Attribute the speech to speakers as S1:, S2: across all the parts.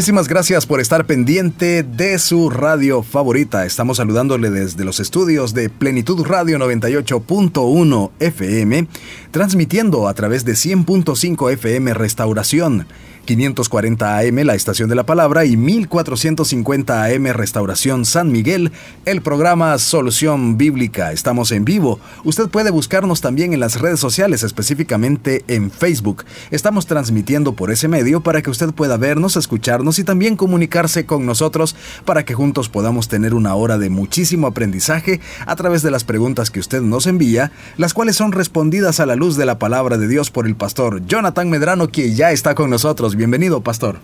S1: Muchísimas gracias por estar pendiente de su radio favorita. Estamos saludándole desde los estudios de Plenitud Radio 98.1 FM, transmitiendo a través de 100.5 FM Restauración 540 AM La Estación de la Palabra y 1450 AM Restauración San Miguel, el programa Solución Bíblica. Estamos en vivo. Usted puede buscarnos también en las redes sociales, específicamente en Facebook. Estamos transmitiendo por ese medio para que usted pueda vernos, escucharnos y también comunicarse con nosotros para que juntos podamos tener una hora de muchísimo aprendizaje a través de las preguntas que usted nos envía, las cuales son respondidas a la luz de la palabra de Dios por el pastor Jonathan Medrano, que ya está con nosotros. Bienvenido, pastor.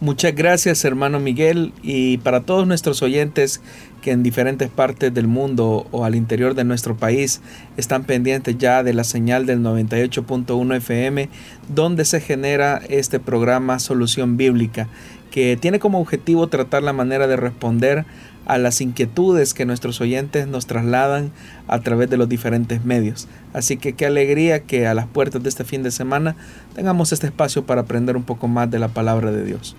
S2: Muchas gracias, hermano Miguel, y para todos nuestros oyentes que en diferentes partes del mundo o al interior de nuestro país están pendientes ya de la señal del 98.1 FM, donde se genera este programa Solución Bíblica, que tiene como objetivo tratar la manera de responder a las inquietudes que nuestros oyentes nos trasladan a través de los diferentes medios. Así que qué alegría que a las puertas de este fin de semana tengamos este espacio para aprender un poco más de la palabra de Dios.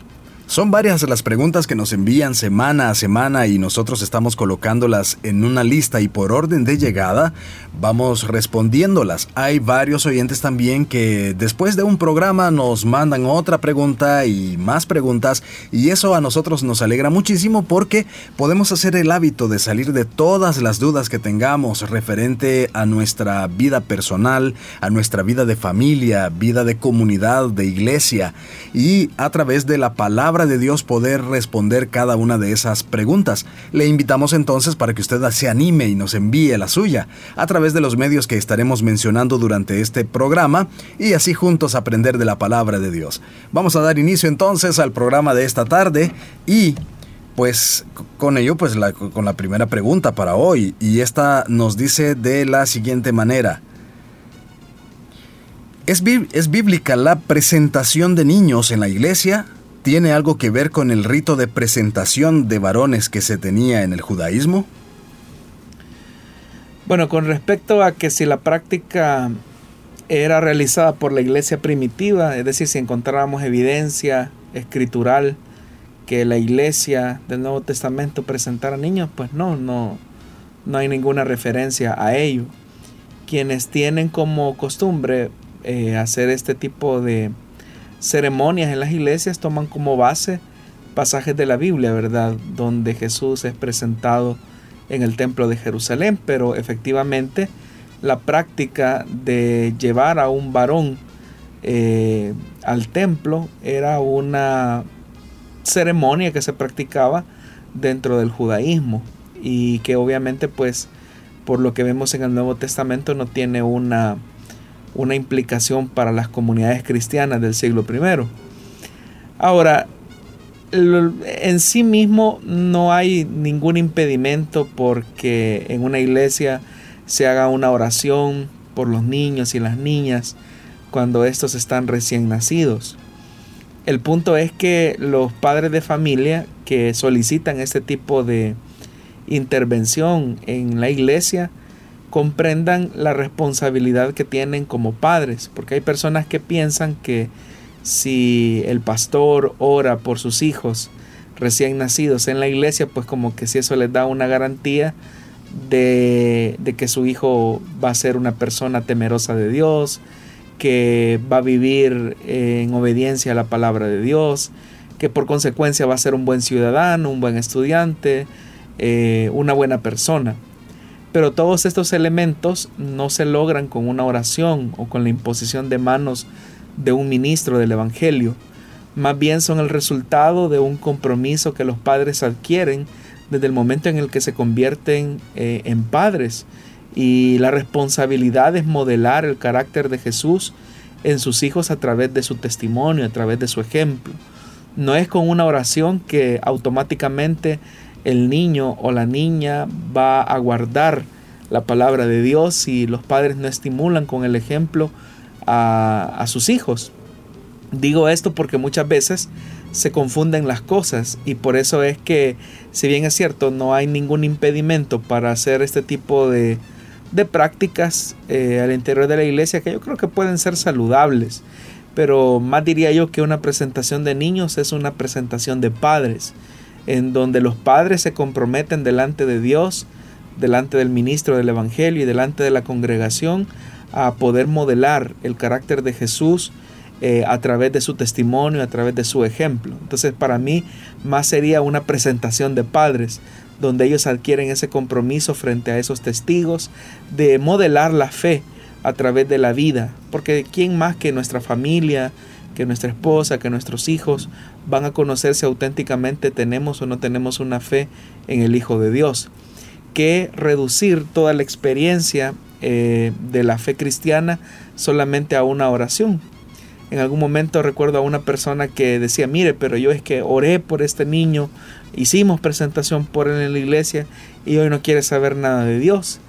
S1: Son varias las preguntas que nos envían semana a semana y nosotros estamos colocándolas en una lista y por orden de llegada vamos respondiéndolas. Hay varios oyentes también que después de un programa nos mandan otra pregunta y más preguntas y eso a nosotros nos alegra muchísimo porque podemos hacer el hábito de salir de todas las dudas que tengamos referente a nuestra vida personal, a nuestra vida de familia, vida de comunidad, de iglesia y a través de la palabra de Dios poder responder cada una de esas preguntas. Le invitamos entonces para que usted se anime y nos envíe la suya a través de los medios que estaremos mencionando durante este programa y así juntos aprender de la palabra de Dios. Vamos a dar inicio entonces al programa de esta tarde y pues con ello pues con la primera pregunta para hoy y esta nos dice de la siguiente manera. ¿Es, ¿Es, bíblica la presentación de niños en la iglesia? Tiene algo que ver con el rito de presentación de varones que se tenía en el judaísmo?
S2: Bueno, con respecto a que si la práctica era realizada por la iglesia primitiva, es decir, si encontrábamos evidencia escritural que la iglesia del Nuevo Testamento presentara niños, pues no, no, no hay ninguna referencia a ello. Quienes tienen como costumbre eh, hacer este tipo de, ceremonias en las iglesias toman como base pasajes de la Biblia, ¿verdad? Donde Jesús es presentado en el templo de Jerusalén, pero efectivamente la práctica de llevar a un varón eh, al templo era una ceremonia que se practicaba dentro del judaísmo y que obviamente pues por lo que vemos en el Nuevo Testamento no tiene una una implicación para las comunidades cristianas del siglo I. Ahora, en sí mismo no hay ningún impedimento porque en una iglesia se haga una oración por los niños y las niñas cuando estos están recién nacidos. El punto es que los padres de familia que solicitan este tipo de intervención en la iglesia comprendan la responsabilidad que tienen como padres, porque hay personas que piensan que si el pastor ora por sus hijos recién nacidos en la iglesia, pues como que si eso les da una garantía de, de que su hijo va a ser una persona temerosa de Dios, que va a vivir en obediencia a la palabra de Dios, que por consecuencia va a ser un buen ciudadano, un buen estudiante, eh, una buena persona. Pero todos estos elementos no se logran con una oración o con la imposición de manos de un ministro del Evangelio. Más bien son el resultado de un compromiso que los padres adquieren desde el momento en el que se convierten eh, en padres. Y la responsabilidad es modelar el carácter de Jesús en sus hijos a través de su testimonio, a través de su ejemplo. No es con una oración que automáticamente el niño o la niña va a guardar la palabra de Dios si los padres no estimulan con el ejemplo a, a sus hijos. Digo esto porque muchas veces se confunden las cosas y por eso es que, si bien es cierto, no hay ningún impedimento para hacer este tipo de, de prácticas eh, al interior de la iglesia que yo creo que pueden ser saludables. Pero más diría yo que una presentación de niños es una presentación de padres, en donde los padres se comprometen delante de Dios, delante del ministro del Evangelio y delante de la congregación a poder modelar el carácter de Jesús eh, a través de su testimonio, a través de su ejemplo. Entonces para mí más sería una presentación de padres, donde ellos adquieren ese compromiso frente a esos testigos de modelar la fe a través de la vida, porque ¿quién más que nuestra familia, que nuestra esposa, que nuestros hijos van a conocer si auténticamente tenemos o no tenemos una fe en el Hijo de Dios? Que reducir toda la experiencia eh, de la fe cristiana solamente a una oración. En algún momento recuerdo a una persona que decía, mire, pero yo es que oré por este niño, hicimos presentación por él en la iglesia y hoy no quiere saber nada de Dios.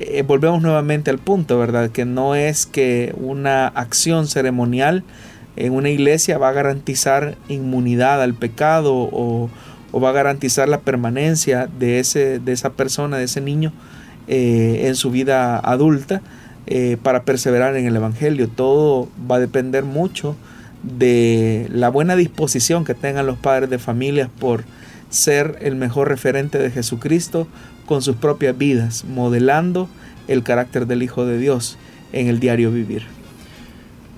S2: Eh, volvemos nuevamente al punto, ¿verdad? Que no es que una acción ceremonial en una iglesia va a garantizar inmunidad al pecado o, va a garantizar la permanencia de, ese, de esa persona, de ese niño eh, en su vida adulta eh, para perseverar en el Evangelio. Todo va a depender mucho de la buena disposición que tengan los padres de familias por ser el mejor referente de Jesucristo con sus propias vidas, modelando el carácter del Hijo de Dios en el diario vivir.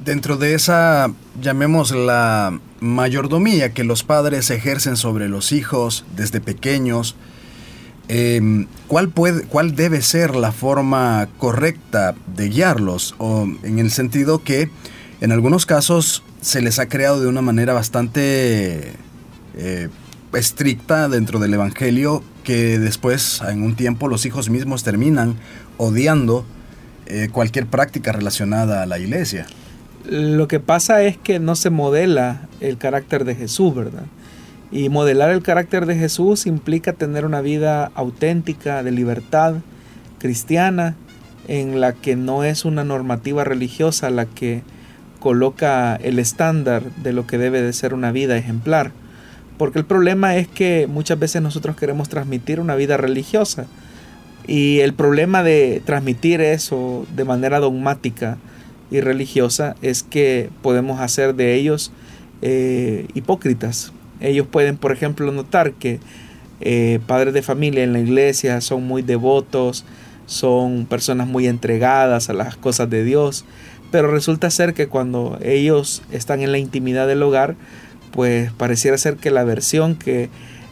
S1: Dentro de esa, llamemos la mayordomía que los padres ejercen sobre los hijos desde pequeños, em, ¿cuál, puede, ¿cuál debe ser la forma correcta de guiarlos? O en el sentido que en algunos casos se les ha creado de una manera bastante eh, estricta dentro del Evangelio que después, en un tiempo, los hijos mismos terminan odiando eh, cualquier práctica relacionada a la iglesia.
S2: Lo que pasa es que no se modela el carácter de Jesús, ¿verdad? Y modelar el carácter de Jesús implica tener una vida auténtica, de libertad, cristiana, en la que no es una normativa religiosa la que coloca el estándar de lo que debe de ser una vida ejemplar. Porque el problema es que muchas veces nosotros queremos transmitir una vida religiosa. Y el problema de transmitir eso de manera dogmática y religiosa es que podemos hacer de ellos eh, hipócritas. Ellos pueden, por ejemplo, notar que eh, padres de familia en la iglesia son muy devotos, son personas muy entregadas a las cosas de Dios, pero resulta ser que cuando ellos están en la intimidad del hogar, pues pareciera ser que la versión que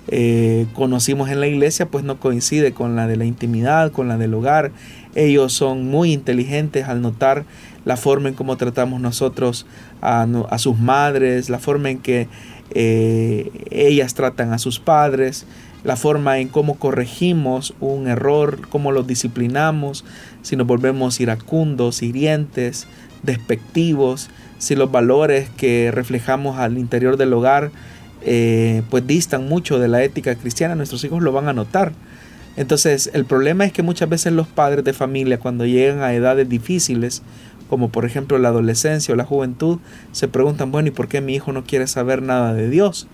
S2: eh, conocimos en la iglesia pues no coincide con la de la intimidad, con la del hogar. Ellos son muy inteligentes al notar la forma en cómo tratamos nosotros a, sus madres, la forma en que eh, ellas tratan a sus padres, la forma en cómo corregimos un error, cómo los disciplinamos, si nos volvemos iracundos, hirientes, despectivos, si los valores que reflejamos al interior del hogar eh, pues distan mucho de la ética cristiana, nuestros hijos lo van a notar. Entonces el problema es que muchas veces los padres de familia cuando llegan a edades difíciles, como por ejemplo la adolescencia o la juventud, se preguntan, bueno, ¿y por qué mi hijo no quiere saber nada de Dios?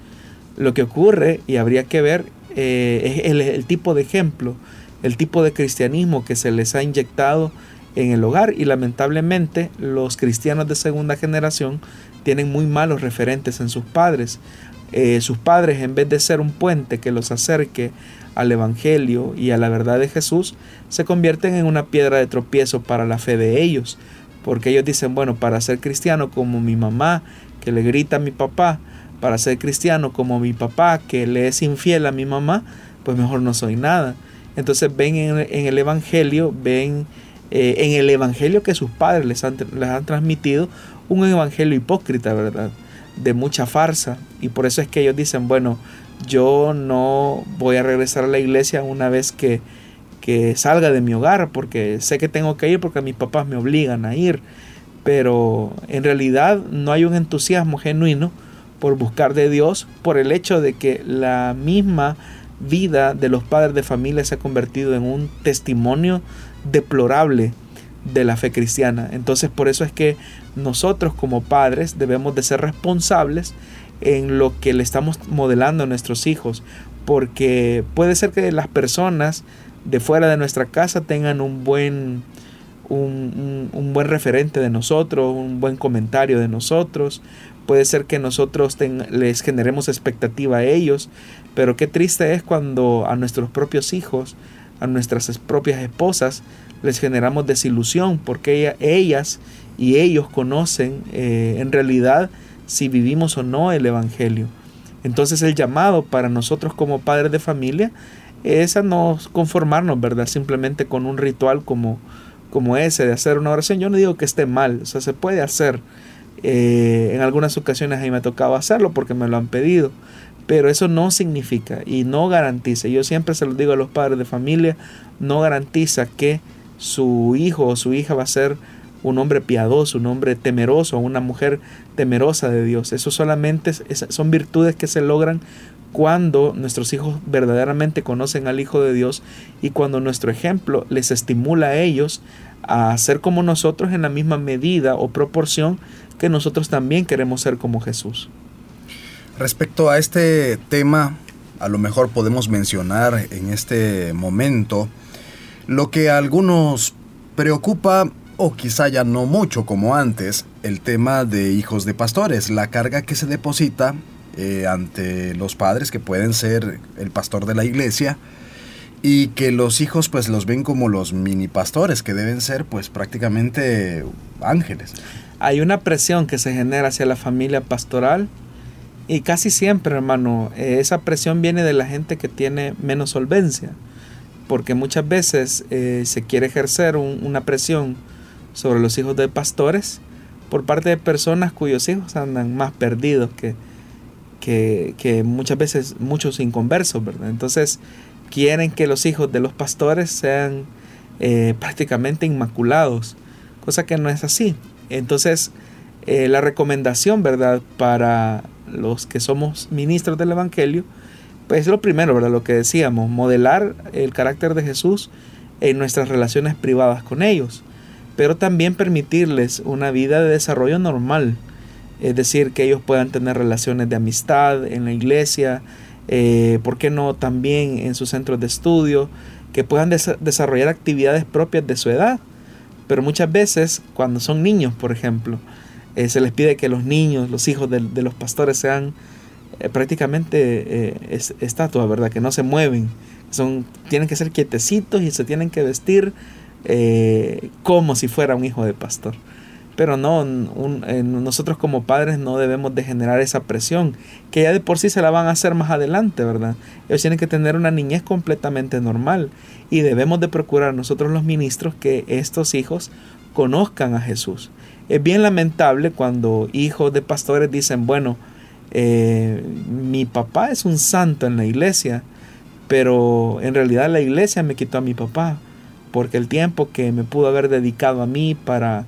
S2: Lo que ocurre, y habría que ver, eh, es el tipo de ejemplo, el tipo de cristianismo que se les ha inyectado en el hogar y lamentablemente los cristianos de segunda generación tienen muy malos referentes en sus padres. Eh, sus padres en vez de ser un puente que los acerque al Evangelio y a la verdad de Jesús, se convierten en una piedra de tropiezo para la fe de ellos, porque ellos dicen, bueno, para ser cristiano como mi mamá, que le grita a mi papá, para ser cristiano como mi papá, que le es infiel a mi mamá, pues mejor no soy nada. Entonces ven en, el Evangelio, ven eh, en el evangelio que sus padres les han, les han transmitido, un evangelio hipócrita, ¿verdad? De mucha farsa. Y por eso es que ellos dicen, bueno, yo no voy a regresar a la iglesia una vez que, que salga de mi hogar, porque sé que tengo que ir porque mis papás me obligan a ir. Pero en realidad no hay un entusiasmo genuino por buscar de Dios, por el hecho de que la misma vida de los padres de familia se ha convertido en un testimonio deplorable de la fe cristiana. Entonces por eso es que nosotros como padres debemos de ser responsables en lo que le estamos modelando a nuestros hijos, porque puede ser que las personas de fuera de nuestra casa tengan un buen un, buen referente de nosotros, un buen comentario de nosotros. Puede ser que nosotros les generemos expectativa a ellos, pero qué triste es cuando a nuestros propios hijos, a nuestras propias esposas, les generamos desilusión, porque ellas y ellos conocen eh, en realidad si vivimos o no el Evangelio. Entonces el llamado para nosotros como padres de familia es a no conformarnos, ¿verdad? Simplemente con un ritual como, como ese de hacer una oración. Yo no digo que esté mal, o sea, se puede hacer. Eh, en algunas ocasiones ahí me ha tocado hacerlo porque me lo han pedido. Pero eso no significa y no garantiza, yo siempre se lo digo a los padres de familia, no garantiza que su hijo o su hija va a ser un hombre piadoso, un hombre temeroso, una mujer temerosa de Dios. Eso solamente son virtudes que se logran cuando nuestros hijos verdaderamente conocen al Hijo de Dios y cuando nuestro ejemplo les estimula a ellos a ser como nosotros en la misma medida o proporción que nosotros también queremos ser como Jesús.
S1: Respecto a este tema, a lo mejor podemos mencionar en este momento lo que a algunos preocupa o quizá ya no mucho como antes, el tema de hijos de pastores, la carga que se deposita eh, ante los padres que pueden ser el pastor de la iglesia y que los hijos pues los ven como los mini pastores que deben ser pues prácticamente ángeles.
S2: Hay una presión que se genera hacia la familia pastoral y casi siempre hermano eh, esa presión viene de la gente que tiene menos solvencia porque muchas veces eh, se quiere ejercer una presión sobre los hijos de pastores por parte de personas cuyos hijos andan más perdidos que, que, muchas veces muchos inconversos, ¿verdad? Entonces quieren que los hijos de los pastores sean eh, prácticamente inmaculados, cosa que no es así. Entonces, eh, la recomendación, ¿verdad? Para los que somos ministros del Evangelio, pues es lo primero, ¿verdad? Lo que decíamos, modelar el carácter de Jesús en nuestras relaciones privadas con ellos, pero también permitirles una vida de desarrollo normal, es decir, que ellos puedan tener relaciones de amistad en la iglesia, eh, ¿por qué no también en sus centros de estudio? Que puedan desarrollar actividades propias de su edad. Pero muchas veces, cuando son niños, por ejemplo, eh, se les pide que los niños, los hijos de, los pastores sean eh, prácticamente estatuas, ¿verdad? Que no se mueven. Son, tienen que ser quietecitos y se tienen que vestir como si fuera un hijo de pastor. Pero no, nosotros como padres no debemos de generar esa presión, que ya de por sí se la van a hacer más adelante, ¿verdad? Ellos tienen que tener una niñez completamente normal y debemos de procurar nosotros los ministros que estos hijos conozcan a Jesús. Es bien lamentable cuando hijos de pastores dicen, bueno, eh, mi papá es un santo en la iglesia, pero en realidad la iglesia me quitó a mi papá, porque el tiempo que me pudo haber dedicado a mí para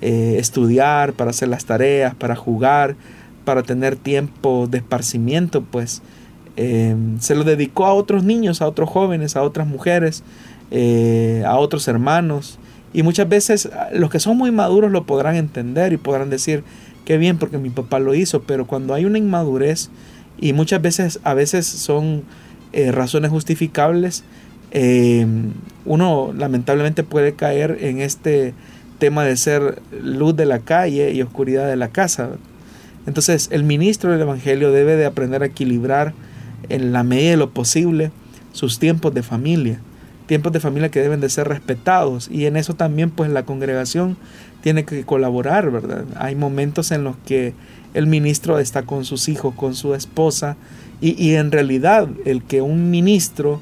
S2: eh, estudiar, para hacer las tareas, para jugar, para tener tiempo de esparcimiento, pues eh, se lo dedicó a otros niños, a otros jóvenes, a otras mujeres, a otros hermanos. Y muchas veces ah, los que son muy maduros lo podrán entender y podrán decir, qué bien porque mi papá lo hizo, pero cuando hay una inmadurez y muchas veces, a veces son razones justificables, uno lamentablemente puede caer en este tema de ser luz de la calle y oscuridad de la casa. Entonces el ministro del Evangelio debe de aprender a equilibrar en la medida de lo posible sus tiempos de familia, tiempos de familia que deben de ser respetados y en eso también pues la congregación tiene que colaborar, ¿verdad? Hay momentos en los que el ministro está con sus hijos, con su esposa y, en realidad el que un ministro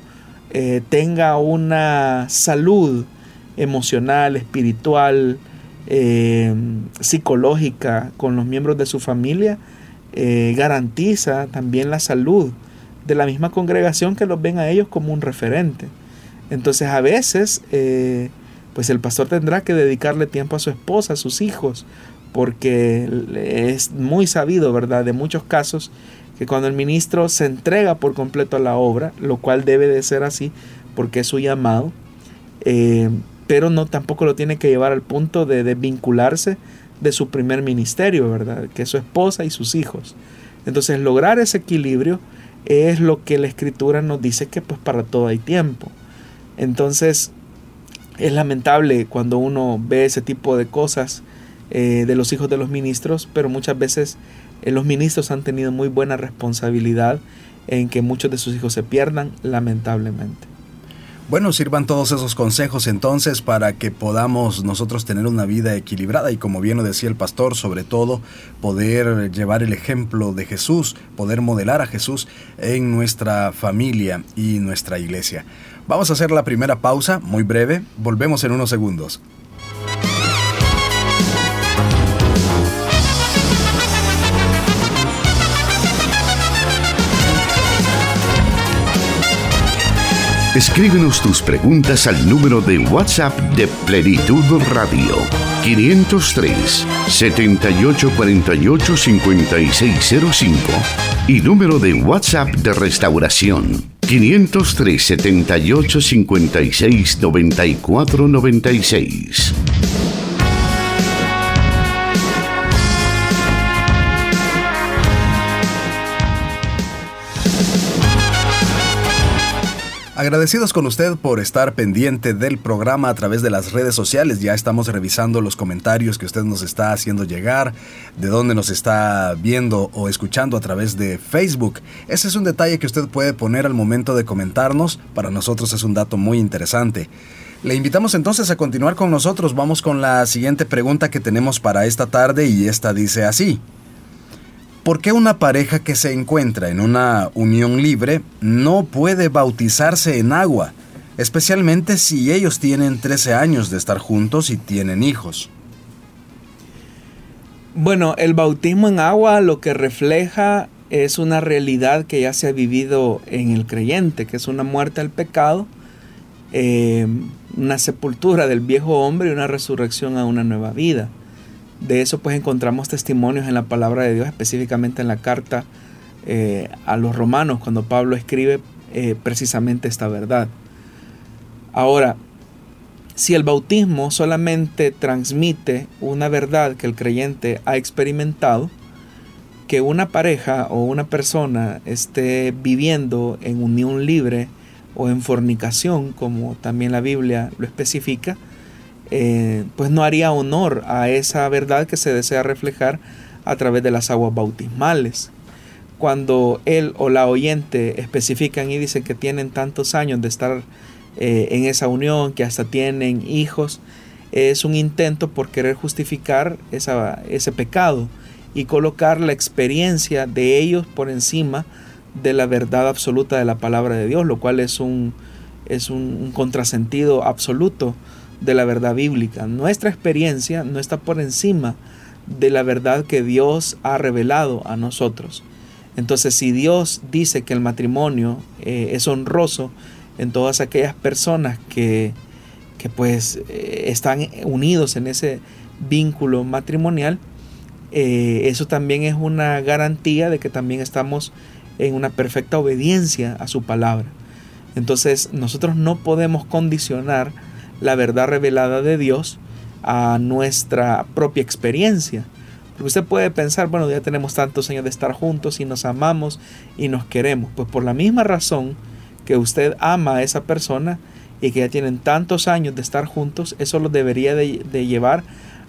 S2: eh, tenga una salud emocional, espiritual, eh, psicológica con los miembros de su familia, eh, garantiza también la salud de la misma congregación que los ven a ellos como un referente. Entonces a veces, pues el pastor tendrá que dedicarle tiempo a su esposa, a sus hijos, porque es muy sabido, ¿verdad? De muchos casos que cuando el ministro se entrega por completo a la obra, lo cual debe de ser así porque es su llamado, eh, pero no tampoco lo tiene que llevar al punto de desvincularse de su primer ministerio, ¿verdad? Que es su esposa y sus hijos. Entonces lograr ese equilibrio es lo que la escritura nos dice que pues para todo hay tiempo. Entonces es lamentable cuando uno ve ese tipo de cosas eh, de los hijos de los ministros, pero muchas veces eh, los ministros han tenido muy buena responsabilidad en que muchos de sus hijos se pierdan, lamentablemente.
S1: Bueno, sirvan todos esos consejos entonces para que podamos nosotros tener una vida equilibrada y como bien lo decía el pastor, sobre todo poder llevar el ejemplo de Jesús, poder modelar a Jesús en nuestra familia y nuestra iglesia. Vamos a hacer la primera pausa, muy breve, volvemos en unos segundos.
S3: Escríbenos tus preguntas al número de WhatsApp de Plenitud Radio 503 7848 5605 y número de WhatsApp de Restauración 503 78 56 94 96.
S1: Agradecidos con usted por estar pendiente del programa a través de las redes sociales. Ya estamos revisando los comentarios que usted nos está haciendo llegar, de dónde nos está viendo o escuchando a través de Facebook. Ese es un detalle que usted puede poner al momento de comentarnos. Para nosotros es un dato muy interesante. Le invitamos entonces a continuar con nosotros. Vamos con la siguiente pregunta que tenemos para esta tarde y esta dice así. ¿Por qué una pareja que se encuentra en una unión libre no puede bautizarse en agua, especialmente si ellos tienen 13 años de estar juntos y tienen hijos?
S2: Bueno, el bautismo en agua lo que refleja es una realidad que ya se ha vivido en el creyente, que es una muerte al pecado, eh, una sepultura del viejo hombre y una resurrección a una nueva vida. De eso pues encontramos testimonios en la palabra de Dios, específicamente en la carta eh, a los romanos, cuando Pablo escribe eh, precisamente esta verdad. Ahora, si el bautismo solamente transmite una verdad que el creyente ha experimentado, que una pareja o una persona esté viviendo en unión libre o en fornicación, como también la Biblia lo especifica, eh, pues no haría honor a esa verdad que se desea reflejar a través de las aguas bautismales. Cuando él o la oyente especifican y dicen que tienen tantos años de estar eh, en esa unión, que hasta tienen hijos, es un intento por querer justificar ese pecado y colocar la experiencia de ellos por encima de la verdad absoluta de la palabra de Dios, lo cual es un, es un contrasentido absoluto de la verdad bíblica. Nuestra experiencia no está por encima de la verdad que Dios ha revelado a nosotros. Entonces, si Dios dice que el matrimonio eh, es honroso en todas aquellas personas que, que pues eh, están unidos en ese vínculo matrimonial, eh, eso también es una garantía de que también estamos en una perfecta obediencia a su palabra. Entonces, nosotros no podemos condicionar la verdad revelada de Dios a nuestra propia experiencia. Porque usted puede pensar, bueno, ya tenemos tantos años de estar juntos y nos amamos y nos queremos. Pues por la misma razón que usted ama a esa persona y que ya tienen tantos años de estar juntos, eso lo debería de, llevar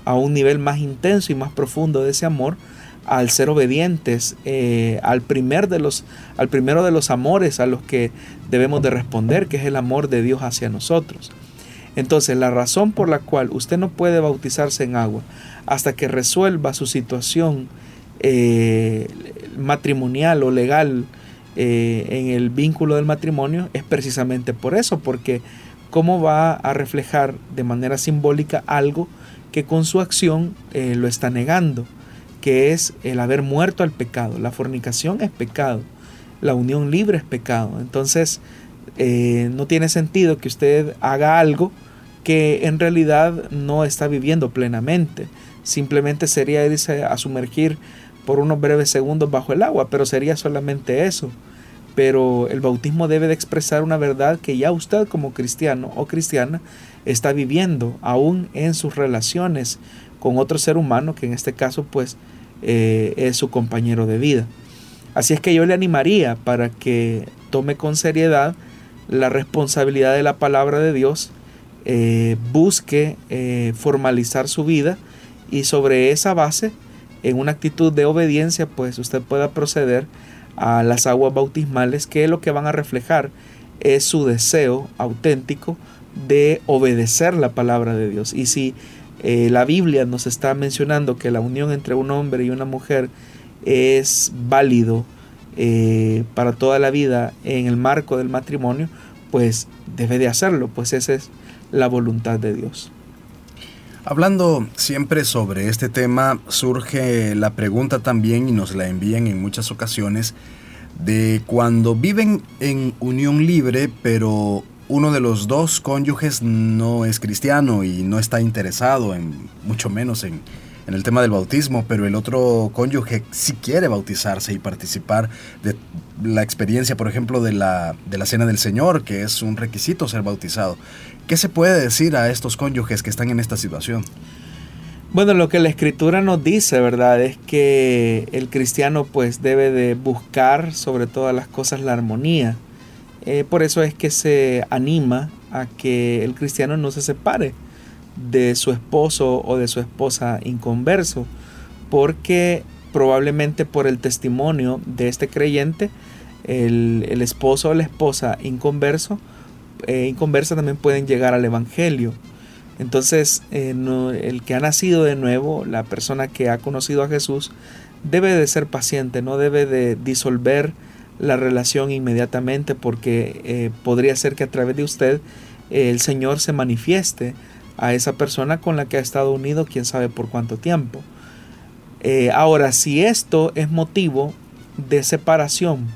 S2: a un nivel más intenso y más profundo de ese amor al ser obedientes eh, al, primer de los, al primero de los amores a los que debemos de responder, que es el amor de Dios hacia nosotros. Entonces, la razón por la cual usted no puede bautizarse en agua hasta que resuelva su situación eh, matrimonial o legal eh, en el vínculo del matrimonio es precisamente por eso, porque cómo va a reflejar de manera simbólica algo que con su acción eh, lo está negando, que es el haber muerto al pecado. La fornicación es pecado, la unión libre es pecado. Entonces, eh, no tiene sentido que usted haga algo que en realidad no está viviendo plenamente. Simplemente sería irse a sumergir por unos breves segundos bajo el agua, pero sería solamente eso. Pero el bautismo debe de expresar una verdad que ya usted como cristiano o cristiana está viviendo aún en sus relaciones con otro ser humano, que en este caso pues eh, es su compañero de vida. Así es que yo le animaría para que tome con seriedad la responsabilidad de la palabra de Dios, eh, busque eh, formalizar su vida y sobre esa base, en una actitud de obediencia, pues usted pueda proceder a las aguas bautismales que lo que van a reflejar es su deseo auténtico de obedecer la palabra de Dios. Y si eh, la Biblia nos está mencionando que la unión entre un hombre y una mujer es válido eh, para toda la vida en el marco del matrimonio, pues debe de hacerlo, pues esa es la voluntad de Dios.
S1: Hablando siempre sobre este tema, surge la pregunta también, y nos la envían en muchas ocasiones, de cuando viven en unión libre, pero uno de los dos cónyuges no es cristiano y no está interesado en, mucho menos en, en el tema del bautismo, pero el otro cónyuge sí quiere bautizarse y participar de la experiencia, por ejemplo, de la, de la cena del Señor, que es un requisito ser bautizado. ¿Qué se puede decir a estos cónyuges que están en esta situación?
S2: Bueno, lo que la escritura nos dice, ¿verdad? Es que el cristiano pues debe de buscar sobre todas las cosas la armonía eh, por eso es que se anima a que el cristiano no se separe de su esposo o de su esposa inconverso, porque probablemente por el testimonio de este creyente, el, esposo o la esposa inconverso, eh, inconversa también pueden llegar al Evangelio. Entonces, eh, el que ha nacido de nuevo, la persona que ha conocido a Jesús, debe de ser paciente, no debe de disolver la relación inmediatamente porque eh, podría ser que a través de usted el Señor se manifieste a esa persona con la que ha estado unido quién sabe por cuánto tiempo. Eh, ahora, si esto es motivo de separación,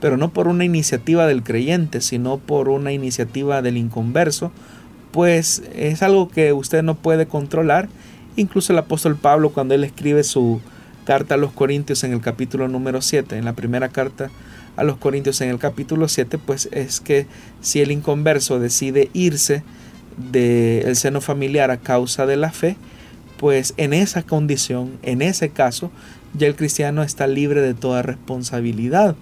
S2: pero no por una iniciativa del creyente, sino por una iniciativa del inconverso, pues es algo que usted no puede controlar. Incluso el apóstol Pablo cuando él escribe su carta a los Corintios en el capítulo número 7, en la primera carta a los Corintios en el capítulo 7, pues es que si el inconverso decide irse del seno familiar a causa de la fe, pues en esa condición, en ese caso, ya el cristiano está libre de toda responsabilidad.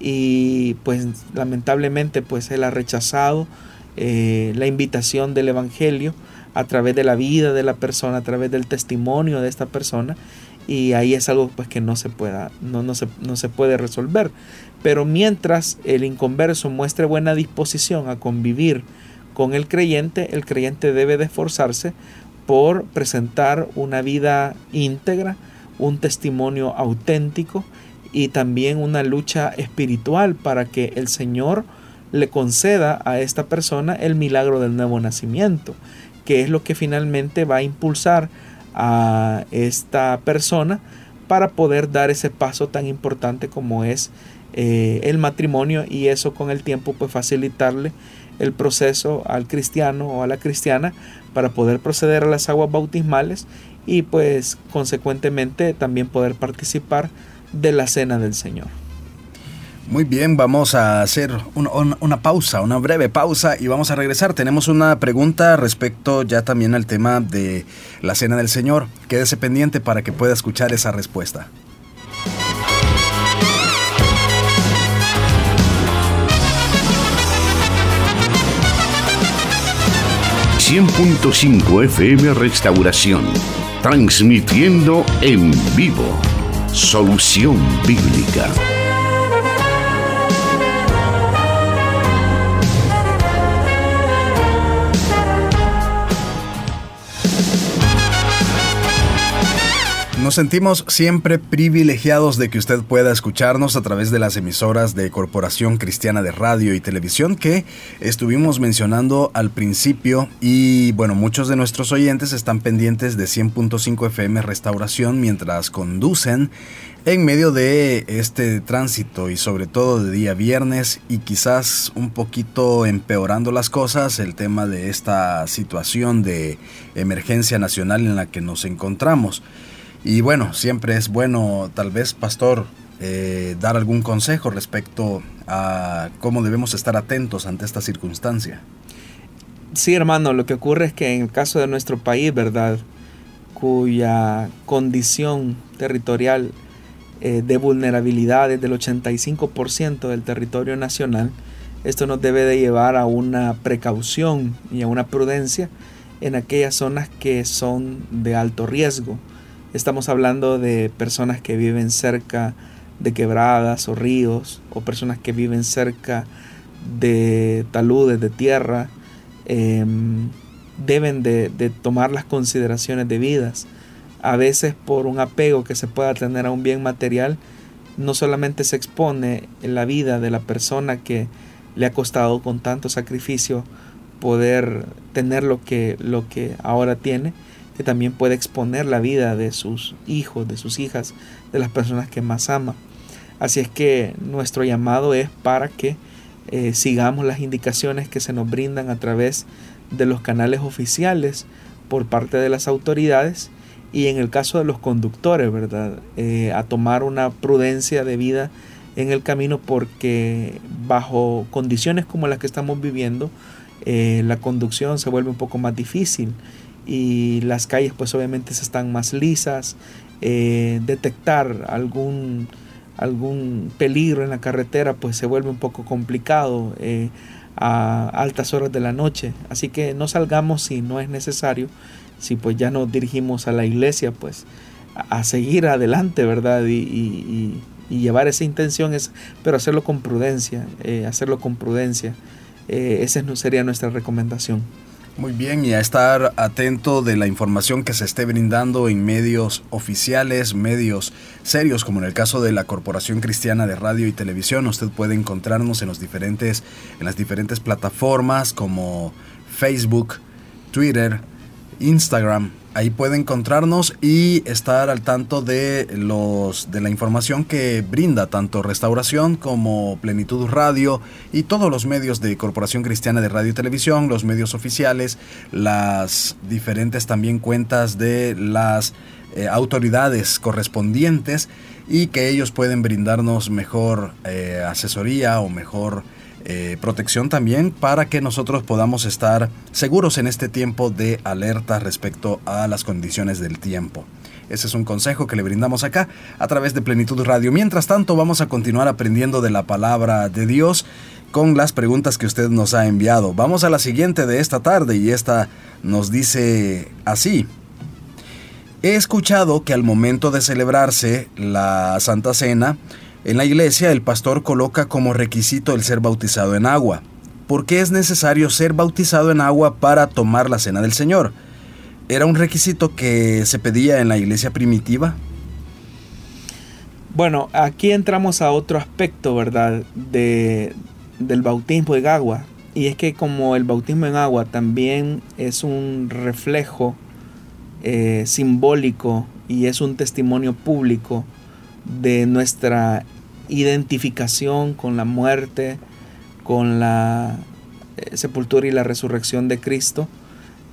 S2: Y pues lamentablemente pues él ha rechazado eh, la invitación del Evangelio a través de la vida de la persona, a través del testimonio de esta persona y ahí es algo pues que no se pueda no, no, se, no se puede resolver pero mientras el inconverso muestre buena disposición a convivir con el creyente el creyente debe de esforzarse por presentar una vida íntegra un testimonio auténtico y también una lucha espiritual para que el Señor le conceda a esta persona el milagro del nuevo nacimiento, que es lo que finalmente va a impulsar a esta persona para poder dar ese paso tan importante como es eh, el matrimonio y eso con el tiempo pues facilitarle el proceso al cristiano o a la cristiana para poder proceder a las aguas bautismales y pues consecuentemente también poder participar de la cena del Señor.
S1: Muy bien, vamos a hacer una pausa, una breve pausa y vamos a regresar. Tenemos una pregunta respecto ya también al tema de la Cena del Señor. Quédese pendiente para que pueda escuchar esa respuesta.
S3: ...100.5 FM Restauración... ...transmitiendo en vivo... ...Solución Bíblica...
S1: Nos sentimos siempre privilegiados de que usted pueda escucharnos a través de las emisoras de Corporación Cristiana de Radio y Televisión que estuvimos mencionando al principio y bueno, muchos de nuestros oyentes están pendientes de 100.5 FM Restauración mientras conducen en medio de este tránsito y sobre todo de día viernes y quizás un poquito empeorando las cosas el tema de esta situación de emergencia nacional en la que nos encontramos. Y bueno, siempre es bueno, tal vez, pastor, eh, dar algún consejo respecto a cómo debemos estar atentos ante esta circunstancia.
S2: Sí, hermano, lo que ocurre es que en el caso de nuestro país, ¿verdad? Cuya condición territorial eh, de vulnerabilidad es del 85% del territorio nacional, esto nos debe de llevar a una precaución y a una prudencia en aquellas zonas que son de alto riesgo. Estamos hablando de personas que viven cerca de quebradas o ríos, o personas que viven cerca de taludes de tierra, em, deben de, tomar las consideraciones debidas. A veces por un apego que se pueda tener a un bien material, no solamente se expone la vida de la persona que le ha costado con tanto sacrificio poder tener lo que, lo que ahora tiene, que también puede exponer la vida de sus hijos, de sus hijas, de las personas que más ama. Así es que nuestro llamado es para que eh, sigamos las indicaciones que se nos brindan a través de los canales oficiales por parte de las autoridades y en el caso de los conductores, ¿verdad? Eh, a tomar una prudencia de vida en el camino porque bajo condiciones como las que estamos viviendo, eh, la conducción se vuelve un poco más difícil y las calles pues obviamente se están más lisas, eh, detectar algún, algún peligro en la carretera pues se vuelve un poco complicado eh, a altas horas de la noche, así que no salgamos si no es necesario, si pues ya nos dirigimos a la iglesia pues a, seguir adelante, ¿verdad? Y, llevar esa intención, es, pero hacerlo con prudencia, hacerlo con prudencia. Eh, esa sería nuestra recomendación.
S1: Muy bien, y a estar atento de la información que se esté brindando en medios oficiales, medios serios, como en el caso de la Corporación Cristiana de Radio y Televisión. Usted puede encontrarnos en, los diferentes, en las diferentes plataformas como Facebook, Twitter, Instagram, Ahí puede encontrarnos y estar al tanto de los de la información que brinda tanto Restauración como Plenitud Radio y todos los medios de Corporación Cristiana de Radio y Televisión, los medios oficiales, las diferentes también cuentas de las eh, autoridades correspondientes y que ellos pueden brindarnos mejor eh, asesoría o mejor eh, protección también para que nosotros podamos estar seguros en este tiempo de alerta respecto a las condiciones del tiempo. Ese es un consejo que le brindamos acá a través de Plenitud Radio. Mientras tanto, vamos a continuar aprendiendo de la palabra de Dios con las preguntas que usted nos ha enviado. Vamos a la siguiente de esta tarde y esta nos dice así. He escuchado que al momento de celebrarse la Santa Cena, en la iglesia el pastor coloca como requisito el ser bautizado en agua. ¿Por qué es necesario ser bautizado en agua para tomar la cena del Señor? ¿Era un requisito que se pedía en la iglesia primitiva?
S2: Bueno, aquí entramos a otro aspecto, ¿verdad? De, del bautismo en agua. Y es que como el bautismo en agua también es un reflejo eh, simbólico y es un testimonio público de nuestra identificación con la muerte, con la eh, sepultura y la resurrección de Cristo.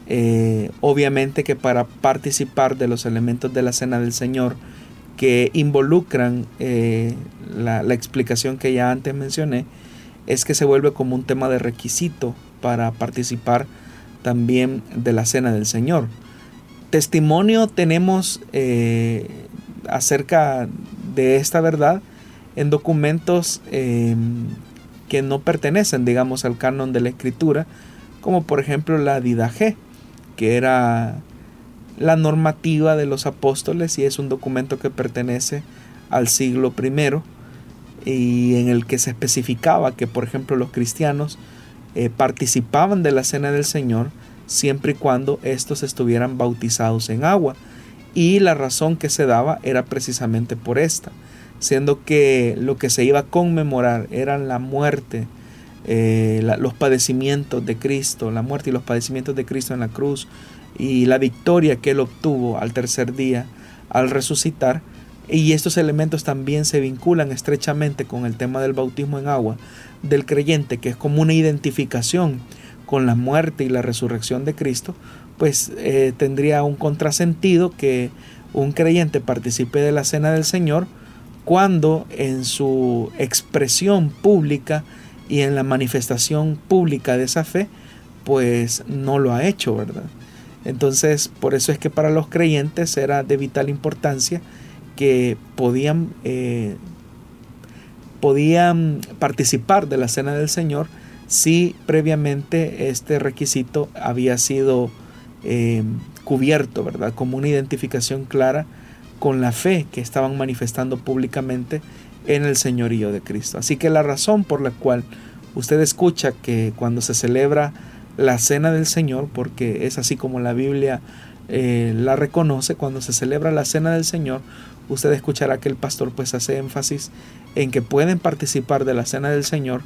S2: Eh, obviamente que para participar de los elementos de la cena del Señor que involucran eh, la, la, explicación que ya antes mencioné, es que se vuelve como un tema de requisito para participar también de la cena del Señor. Testimonio tenemos acerca de esta verdad en documentos em, que no pertenecen, digamos, al canon de la escritura, como por ejemplo la Didaje, que era la normativa de los apóstoles y es un documento que pertenece al siglo I y en el que se especificaba que, por ejemplo, los cristianos eh, participaban de la cena del Señor siempre y cuando estos estuvieran bautizados en agua. Y la razón que se daba era precisamente por esta siendo que lo que se iba a conmemorar eran la muerte, eh, los padecimientos de Cristo, la muerte y los padecimientos de Cristo en la cruz y la victoria que él obtuvo al tercer día al resucitar. Y estos elementos también se vinculan estrechamente con el tema del bautismo en agua del creyente, que es como una identificación con la muerte y la resurrección de Cristo, pues eh, tendría un contrasentido que un creyente participe de la cena del Señor cuando en su expresión pública y en la manifestación pública de esa fe, pues no lo ha hecho, ¿verdad? Entonces, por eso es que para los creyentes era de vital importancia que podían, eh, podían participar de la cena del Señor si previamente este requisito había sido eh, cubierto, ¿verdad? Como una identificación clara con la fe que estaban manifestando públicamente en el señorío de Cristo. Así que la razón por la cual usted escucha que cuando se celebra la cena del Señor, porque es así como la Biblia eh, la reconoce, cuando se celebra la cena del Señor, usted escuchará que el pastor pues hace énfasis en que pueden participar de la cena del Señor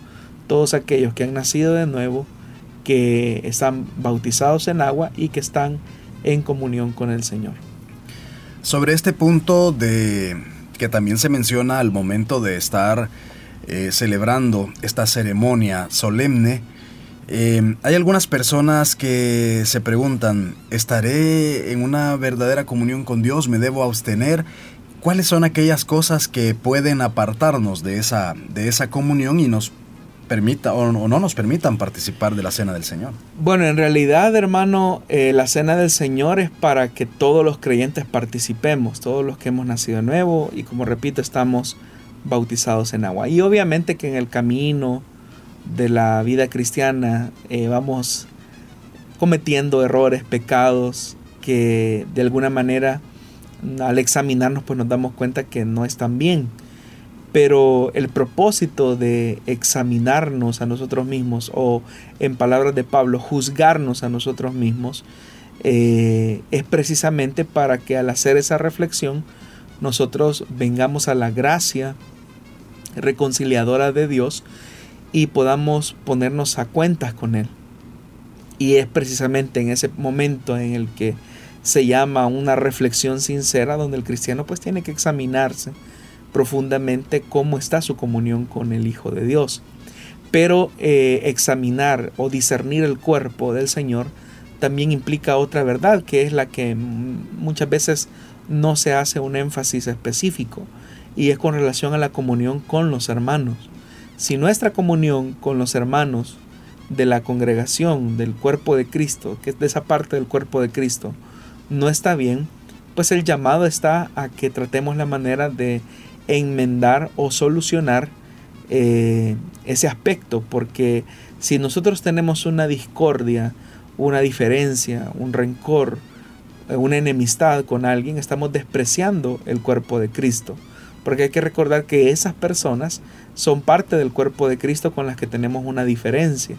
S2: todos aquellos que han nacido de nuevo, que están bautizados en agua y que están en comunión con el Señor.
S1: Sobre este punto de que también se menciona al momento de estar eh, celebrando esta ceremonia solemne, eh, hay algunas personas que se preguntan, ¿estaré en una verdadera comunión con Dios? ¿Me debo abstener? ¿Cuáles son aquellas cosas que pueden apartarnos de esa, de esa comunión y nos permita o, no nos permitan participar de la cena del Señor.
S2: Bueno, en realidad, hermano, eh, la cena del Señor es para que todos los creyentes participemos, todos los que hemos nacido de nuevo y como repito, estamos bautizados en agua. Y obviamente que en el camino de la vida cristiana eh, vamos cometiendo errores, pecados que de alguna manera al examinarnos pues nos damos cuenta que no están bien pero el propósito de examinarnos a nosotros mismos o en palabras de Pablo, juzgarnos a nosotros mismos, eh, es precisamente para que al hacer esa reflexión nosotros vengamos a la gracia reconciliadora de Dios y podamos ponernos a cuentas con Él. Y es precisamente en ese momento en el que se llama una reflexión sincera donde el cristiano pues tiene que examinarse profundamente cómo está su comunión con el Hijo de Dios. Pero eh, examinar o discernir el cuerpo del Señor también implica otra verdad, que es la que muchas veces no se hace un énfasis específico, y es con relación a la comunión con los hermanos. Si nuestra comunión con los hermanos de la congregación, del cuerpo de Cristo, que es de esa parte del cuerpo de Cristo, no está bien, pues el llamado está a que tratemos la manera de enmendar o solucionar eh, ese aspecto, porque si nosotros tenemos una discordia, una diferencia, un rencor, eh, una enemistad con alguien, estamos despreciando el cuerpo de Cristo. Porque hay que recordar que esas personas son parte del cuerpo de Cristo con las que tenemos una diferencia.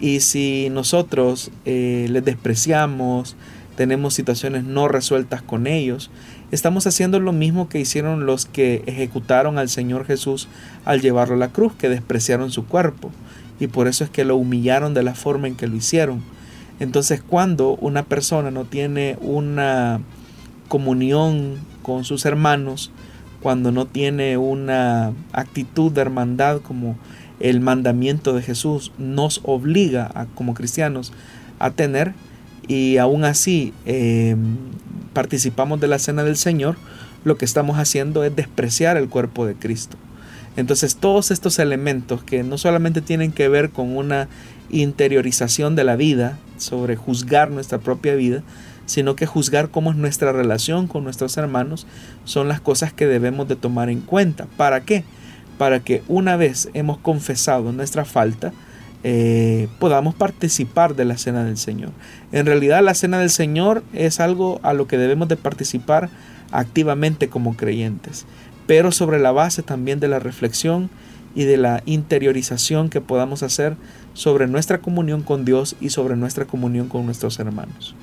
S2: Y si nosotros eh, les despreciamos, tenemos situaciones no resueltas con ellos, estamos haciendo lo mismo que hicieron los que ejecutaron al Señor Jesús al llevarlo a la cruz, que despreciaron su cuerpo. Y por eso es que lo humillaron de la forma en que lo hicieron. Entonces cuando una persona no tiene una comunión con sus hermanos, cuando no tiene una actitud de hermandad como el mandamiento de Jesús nos obliga a, como cristianos a tener, y aún así em, participamos de la cena del Señor, lo que estamos haciendo es despreciar el cuerpo de Cristo. Entonces todos estos elementos que no solamente tienen que ver con una interiorización de la vida, sobre juzgar nuestra propia vida, sino que juzgar cómo es nuestra relación con nuestros hermanos, son las cosas que debemos de tomar en cuenta. ¿Para qué? Para que una vez hemos confesado nuestra falta, eh, podamos participar de la cena del Señor. En realidad la cena del Señor es algo a lo que debemos de participar activamente como creyentes, pero sobre la base también de la reflexión y de la interiorización que podamos hacer sobre nuestra comunión con Dios y sobre nuestra comunión con nuestros hermanos.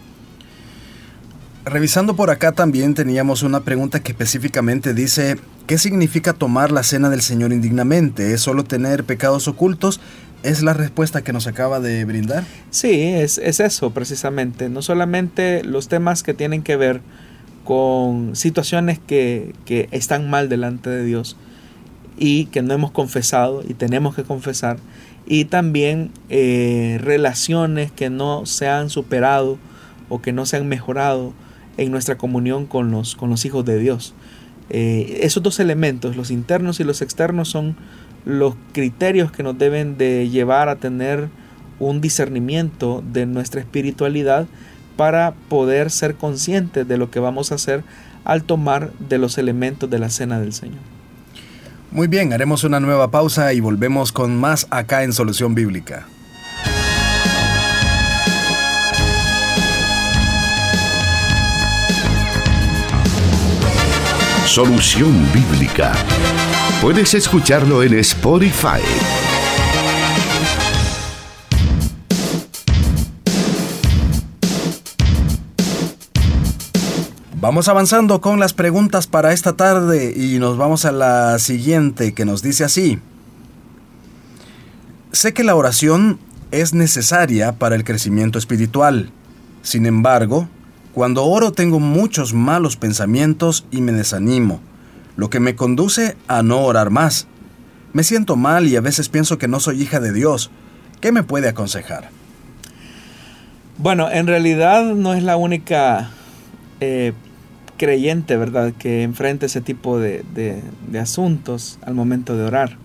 S1: Revisando por acá también teníamos una pregunta que específicamente dice, ¿qué significa tomar la cena del Señor indignamente? ¿Es solo tener pecados ocultos? ¿Es la respuesta que nos acaba de brindar?
S2: Sí, es, eso precisamente. No solamente los temas que tienen que ver con situaciones que, están mal delante de Dios y que no hemos confesado y tenemos que confesar, y también eh, relaciones que no se han superado o que no se han mejorado en nuestra comunión con los, con los hijos de Dios. Eh, esos dos elementos, los internos y los externos, son los criterios que nos deben de llevar a tener un discernimiento de nuestra espiritualidad para poder ser conscientes de lo que vamos a hacer al tomar de los elementos de la cena del Señor.
S1: Muy bien, haremos una nueva pausa y volvemos con más acá en Solución Bíblica.
S3: Solución Bíblica. Puedes escucharlo en Spotify.
S1: Vamos avanzando con las preguntas para esta tarde y nos vamos a la siguiente que nos dice así. Sé que la oración es necesaria para el crecimiento espiritual. Sin embargo, cuando oro tengo muchos malos pensamientos y me desanimo, lo que me conduce a no orar más. Me siento mal y a veces pienso que no soy hija de Dios. ¿Qué me puede aconsejar?
S2: Bueno, en realidad no es la única eh, creyente, ¿verdad?, que enfrenta ese tipo de, asuntos al momento de orar.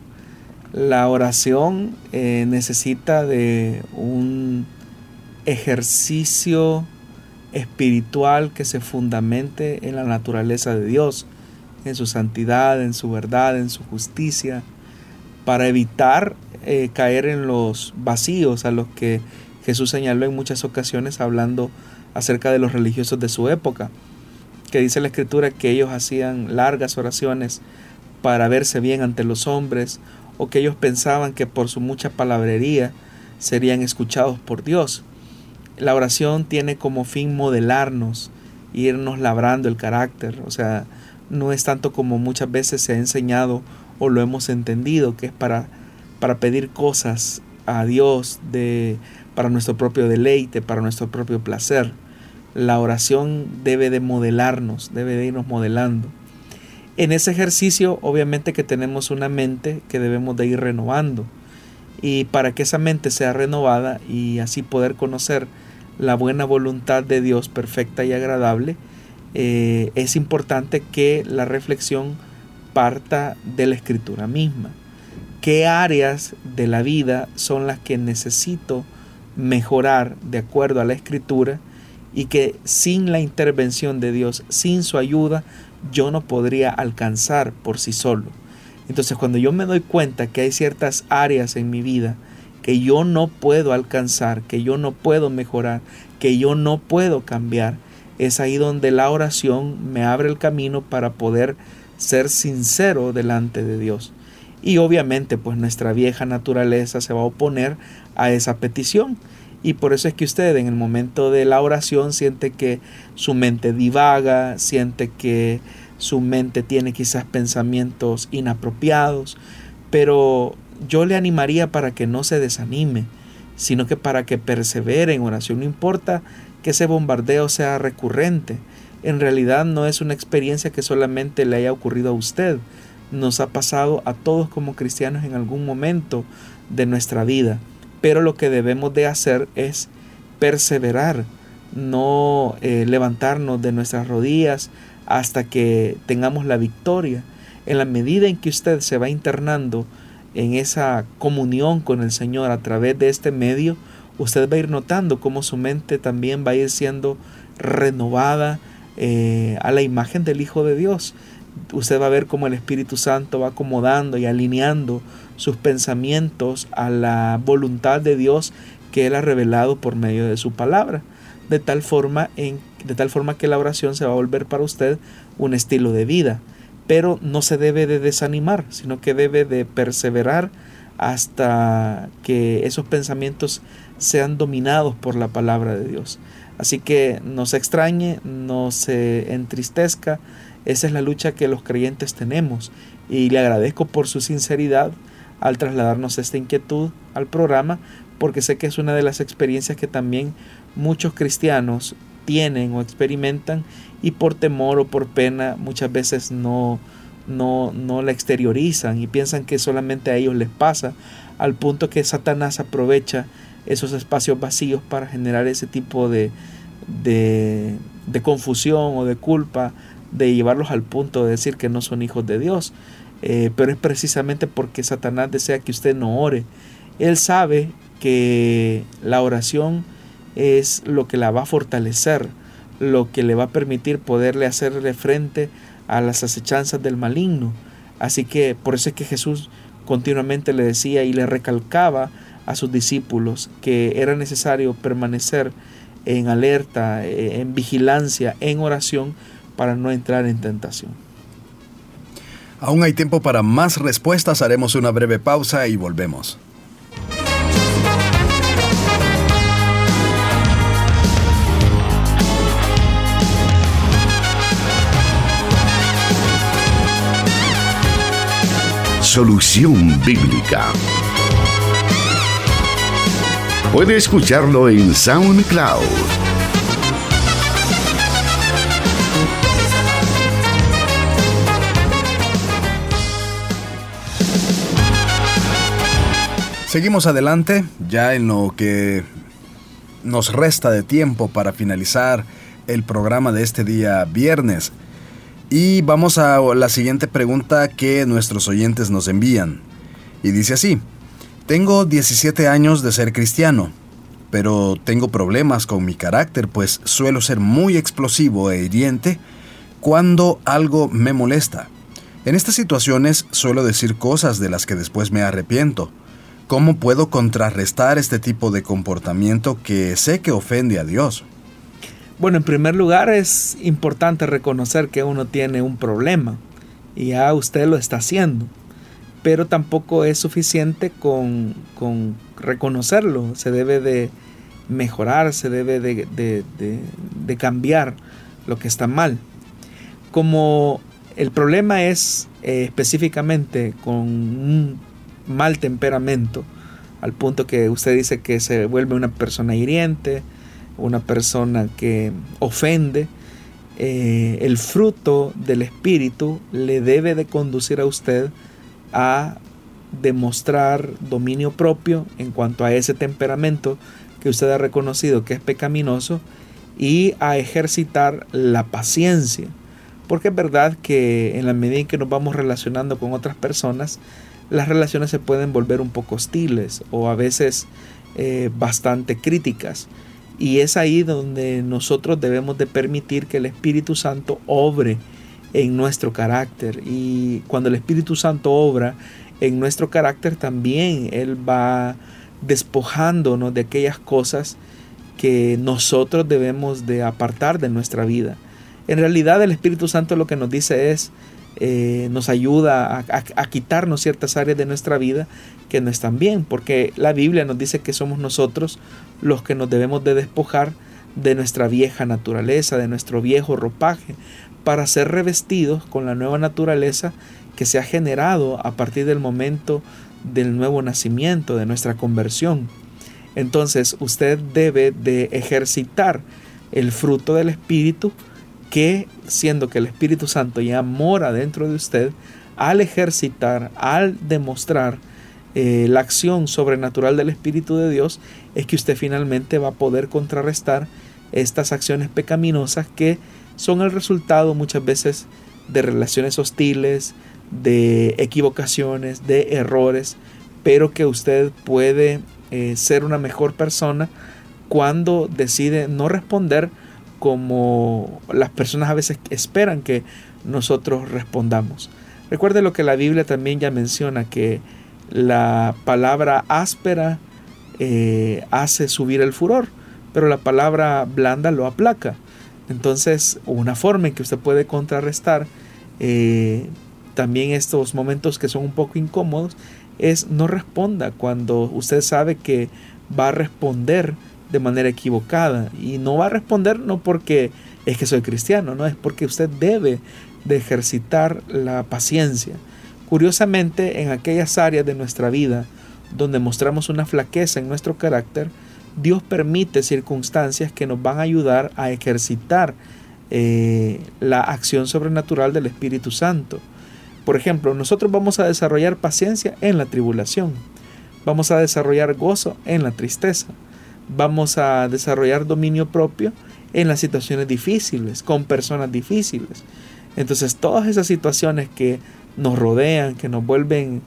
S2: La oración eh, necesita de un ejercicio espiritual que se fundamente en la naturaleza de Dios, en su santidad, en su verdad, en su justicia, para evitar eh, caer en los vacíos a los que Jesús señaló en muchas ocasiones hablando acerca de los religiosos de su época, que dice la escritura que ellos hacían largas oraciones para verse bien ante los hombres, o que ellos pensaban que por su mucha palabrería serían escuchados por Dios. La oración tiene como fin modelarnos, irnos labrando el carácter, o sea, no es tanto como muchas veces se ha enseñado o lo hemos entendido, que es para, para pedir cosas a Dios de, para nuestro propio deleite, para nuestro propio placer. La oración debe de modelarnos, debe de irnos modelando. En ese ejercicio obviamente que tenemos una mente que debemos de ir renovando. Y para que esa mente sea renovada y así poder conocer la buena voluntad de Dios perfecta y agradable, eh, es importante que la reflexión parta de la escritura misma. ¿Qué áreas de la vida son las que necesito mejorar de acuerdo a la escritura y que sin la intervención de Dios, sin su ayuda, yo no podría alcanzar por sí solo? Entonces cuando yo me doy cuenta que hay ciertas áreas en mi vida que yo no puedo alcanzar, que yo no puedo mejorar, que yo no puedo cambiar, es ahí donde la oración me abre el camino para poder ser sincero delante de Dios. Y obviamente pues nuestra vieja naturaleza se va a oponer a esa petición. Y por eso es que usted en el momento de la oración siente que su mente divaga, siente que su mente tiene quizás pensamientos inapropiados, pero yo le animaría para que no se desanime, sino que para que persevere en oración. No importa que ese bombardeo sea recurrente. En realidad no es una experiencia que solamente le haya ocurrido a usted. Nos ha pasado a todos como cristianos en algún momento de nuestra vida. Pero lo que debemos de hacer es perseverar, no eh, levantarnos de nuestras rodillas hasta que tengamos la victoria. En la medida en que usted se va internando en esa comunión con el Señor a través de este medio, usted va a ir notando cómo su mente también va a ir siendo renovada eh, a la imagen del Hijo de Dios. Usted va a ver cómo el Espíritu Santo va acomodando y alineando sus pensamientos a la voluntad de Dios que Él ha revelado por medio de su palabra. De tal forma, en, de tal forma que la oración se va a volver para usted un estilo de vida pero no se debe de desanimar, sino que debe de perseverar hasta que esos pensamientos sean dominados por la palabra de Dios. Así que no se extrañe, no se entristezca, esa es la lucha que los creyentes tenemos y le agradezco por su sinceridad al trasladarnos esta inquietud al programa porque sé que es una de las experiencias que también muchos cristianos tienen o experimentan y por temor o por pena muchas veces no, no, no la exteriorizan y piensan que solamente a ellos les pasa, al punto que Satanás aprovecha esos espacios vacíos para generar ese tipo de, de, confusión o de culpa, de llevarlos al punto de decir que no son hijos de Dios. Eh, pero es precisamente porque Satanás desea que usted no ore. Él sabe que la oración es lo que la va a fortalecer, lo que le va a permitir poderle hacerle frente a las acechanzas del maligno. Así que por eso es que Jesús continuamente le decía y le recalcaba a sus discípulos que era necesario permanecer en alerta, eh, en vigilancia, en oración, para no entrar en tentación.
S1: Aún hay tiempo para más respuestas, haremos una breve pausa y volvemos.
S3: Solución Bíblica. Puede escucharlo en SoundCloud.
S1: Seguimos adelante, ya en lo que nos resta de tiempo para finalizar el programa de este día viernes. Y vamos a la siguiente pregunta que nuestros oyentes nos envían. Y dice así, tengo 17 años de ser cristiano, pero tengo problemas con mi carácter, pues suelo ser muy explosivo e hiriente cuando algo me molesta. En estas situaciones suelo decir cosas de las que después me arrepiento. ¿Cómo puedo contrarrestar este tipo de comportamiento que sé que ofende a Dios?
S2: Bueno, en primer lugar es importante reconocer que uno tiene un problema y ya usted lo está haciendo, pero tampoco es suficiente con, reconocerlo, se debe de mejorar, se debe de, cambiar lo que está mal. Como el problema es eh, específicamente con un mal temperamento, al punto que usted dice que se vuelve una persona hiriente, una persona que ofende, eh, el fruto del Espíritu le debe de conducir a usted a demostrar dominio propio en cuanto a ese temperamento que usted ha reconocido que es pecaminoso y a ejercitar la paciencia. Porque es verdad que en la medida en que nos vamos relacionando con otras personas, las relaciones se pueden volver un poco hostiles o a veces eh, bastante críticas. Y es ahí donde nosotros debemos de permitir que el Espíritu Santo obre en nuestro carácter. Y cuando el Espíritu Santo obra en nuestro carácter también Él va despojándonos de aquellas cosas que nosotros debemos de apartar de nuestra vida. En realidad el Espíritu Santo lo que nos dice es, eh, nos ayuda a, a, quitarnos ciertas áreas de nuestra vida que no están bien, porque la Biblia nos dice que somos nosotros los que nos debemos de despojar de nuestra vieja naturaleza, de nuestro viejo ropaje, para ser revestidos con la nueva naturaleza que se ha generado a partir del momento del nuevo nacimiento, de nuestra conversión. Entonces usted debe de ejercitar el fruto del Espíritu que, siendo que el Espíritu Santo ya mora dentro de usted, al ejercitar, al demostrar eh, la acción sobrenatural del Espíritu de Dios, es que usted finalmente va a poder contrarrestar estas acciones pecaminosas que son el resultado muchas veces de relaciones hostiles, de equivocaciones, de errores, pero que usted puede eh, ser una mejor persona cuando decide no responder como las personas a veces esperan que nosotros respondamos. Recuerde lo que la Biblia también ya menciona, que la palabra áspera eh, hace subir el furor, pero la palabra blanda lo aplaca. Entonces, una forma en que usted puede contrarrestar eh, también estos momentos que son un poco incómodos es no responda cuando usted sabe que va a responder de manera equivocada. Y no va a responder no porque es que soy cristiano, no, es porque usted debe de ejercitar la paciencia. Curiosamente, en aquellas áreas de nuestra vida donde mostramos una flaqueza en nuestro carácter, Dios permite circunstancias que nos van a ayudar a ejercitar eh, la acción sobrenatural del Espíritu Santo. Por ejemplo, nosotros vamos a desarrollar paciencia en la tribulación, vamos a desarrollar gozo en la tristeza, vamos a desarrollar dominio propio en las situaciones difíciles, con personas difíciles. Entonces todas esas situaciones que nos rodean, que nos vuelven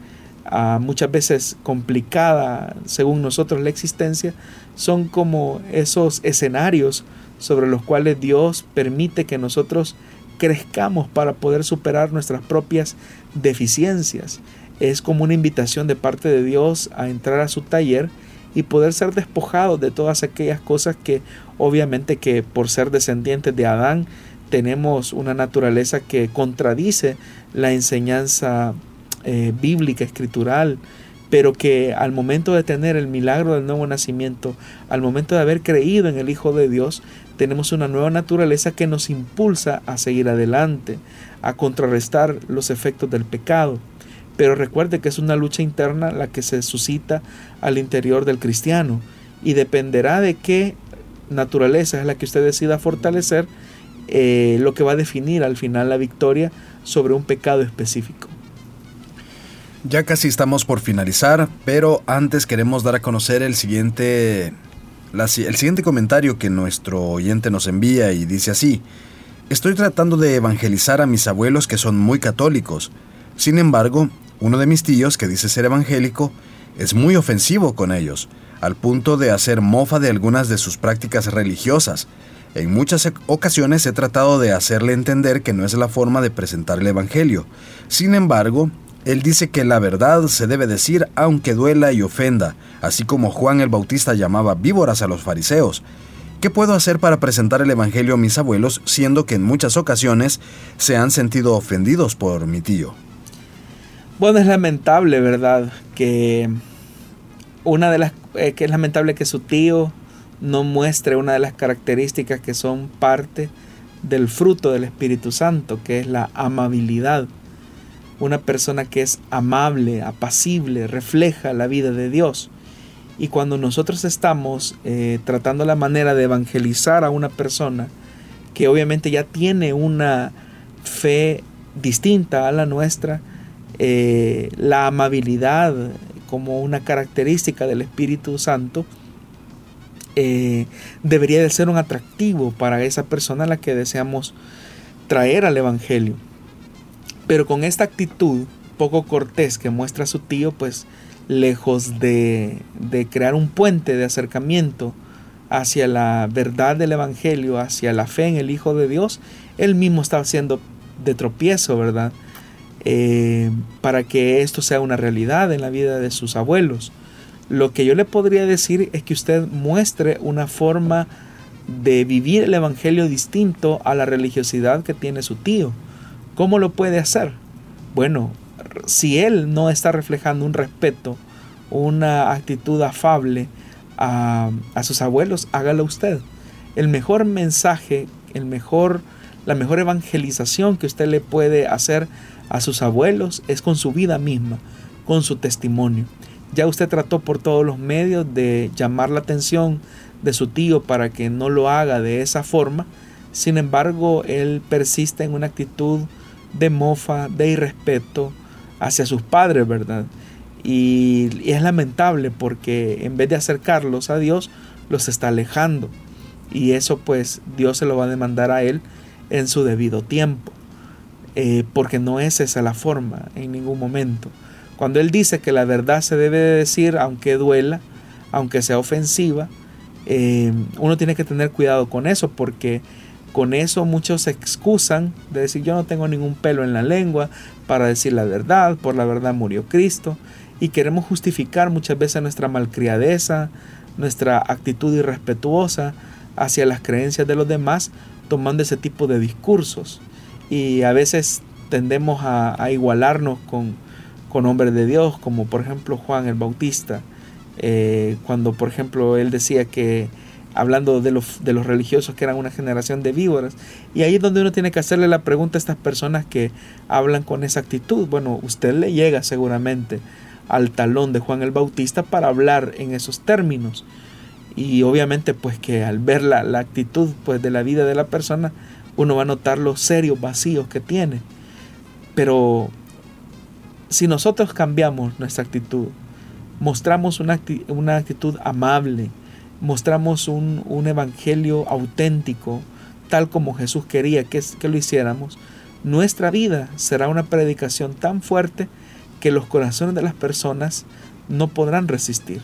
S2: a muchas veces complicada según nosotros la existencia, son como esos escenarios sobre los cuales Dios permite que nosotros crezcamos para poder superar nuestras propias deficiencias. Es como una invitación de parte de Dios a entrar a su taller y poder ser despojados de todas aquellas cosas que obviamente que por ser descendientes de Adán tenemos una naturaleza que contradice la enseñanza eh, bíblica, escritural, pero que al momento de tener el milagro del nuevo nacimiento, al momento de haber creído en el Hijo de Dios, tenemos una nueva naturaleza que nos impulsa a seguir adelante, a contrarrestar los efectos del pecado. Pero recuerde que es una lucha interna la que se suscita al interior del cristiano y dependerá de qué naturaleza es la que usted decida fortalecer, eh, lo que va a definir al final la victoria sobre un pecado específico.
S1: Ya casi estamos por finalizar, pero antes queremos dar a conocer el siguiente, el siguiente comentario que nuestro oyente nos envía y dice así. Estoy tratando de evangelizar a mis abuelos que son muy católicos. Sin embargo, uno de mis tíos, que dice ser evangélico, es muy ofensivo con ellos, al punto de hacer mofa de algunas de sus prácticas religiosas. En muchas ocasiones he tratado de hacerle entender que no es la forma de presentar el Evangelio. Sin embargo, él dice que la verdad se debe decir aunque duela y ofenda, así como Juan el Bautista llamaba víboras a los fariseos. ¿Qué puedo hacer para presentar el Evangelio a mis abuelos, siendo que en muchas ocasiones se han sentido ofendidos por mi tío?
S2: Bueno, es lamentable, ¿verdad? Que una de las eh, que es lamentable que su tío no muestre una de las características que son parte del fruto del Espíritu Santo, que es la amabilidad una persona que es amable, apacible, refleja la vida de Dios. Y cuando nosotros estamos eh, tratando la manera de evangelizar a una persona que obviamente ya tiene una fe distinta a la nuestra, eh, la amabilidad como una característica del Espíritu Santo, eh, debería de ser un atractivo para esa persona a la que deseamos traer al Evangelio. Pero con esta actitud poco cortés que muestra su tío, pues lejos de, de crear un puente de acercamiento hacia la verdad del Evangelio, hacia la fe en el Hijo de Dios, él mismo está haciendo de tropiezo, ¿verdad? Eh, para que esto sea una realidad en la vida de sus abuelos. Lo que yo le podría decir es que usted muestre una forma de vivir el Evangelio distinto a la religiosidad que tiene su tío. ¿Cómo lo puede hacer? Bueno, si él no está reflejando un respeto, una actitud afable a, sus abuelos, hágalo usted. El mejor mensaje, el mejor, la mejor evangelización que usted le puede hacer a sus abuelos es con su vida misma, con su testimonio. Ya usted trató por todos los medios de llamar la atención de su tío para que no lo haga de esa forma. Sin embargo, él persiste en una actitud de mofa, de irrespeto hacia sus padres, ¿verdad? Y, es lamentable porque en vez de acercarlos a Dios, los está alejando. Y eso pues Dios se lo va a demandar a él en su debido tiempo. Eh, porque no es esa la forma en ningún momento. Cuando Él dice que la verdad se debe decir aunque duela, aunque sea ofensiva, eh, uno tiene que tener cuidado con eso porque con eso muchos se excusan de decir yo no tengo ningún pelo en la lengua para decir la verdad, por la verdad murió Cristo. Y queremos justificar muchas veces nuestra malcriadeza, nuestra actitud irrespetuosa hacia las creencias de los demás tomando ese tipo de discursos. Y a veces tendemos a, igualarnos con, con hombres de Dios, como por ejemplo Juan el Bautista, eh, cuando por ejemplo él decía que hablando de los, de los religiosos que eran una generación de víboras. Y ahí es donde uno tiene que hacerle la pregunta a estas personas que hablan con esa actitud. Bueno, usted le llega seguramente al talón de Juan el Bautista para hablar en esos términos. Y obviamente pues que al ver la, la actitud pues de la vida de la persona, uno va a notar los serios vacíos que tiene. Pero si nosotros cambiamos nuestra actitud, mostramos una, una actitud amable, mostramos un, evangelio auténtico, tal como Jesús quería que, que lo hiciéramos, nuestra vida será una predicación tan fuerte que los corazones de las personas no podrán resistir.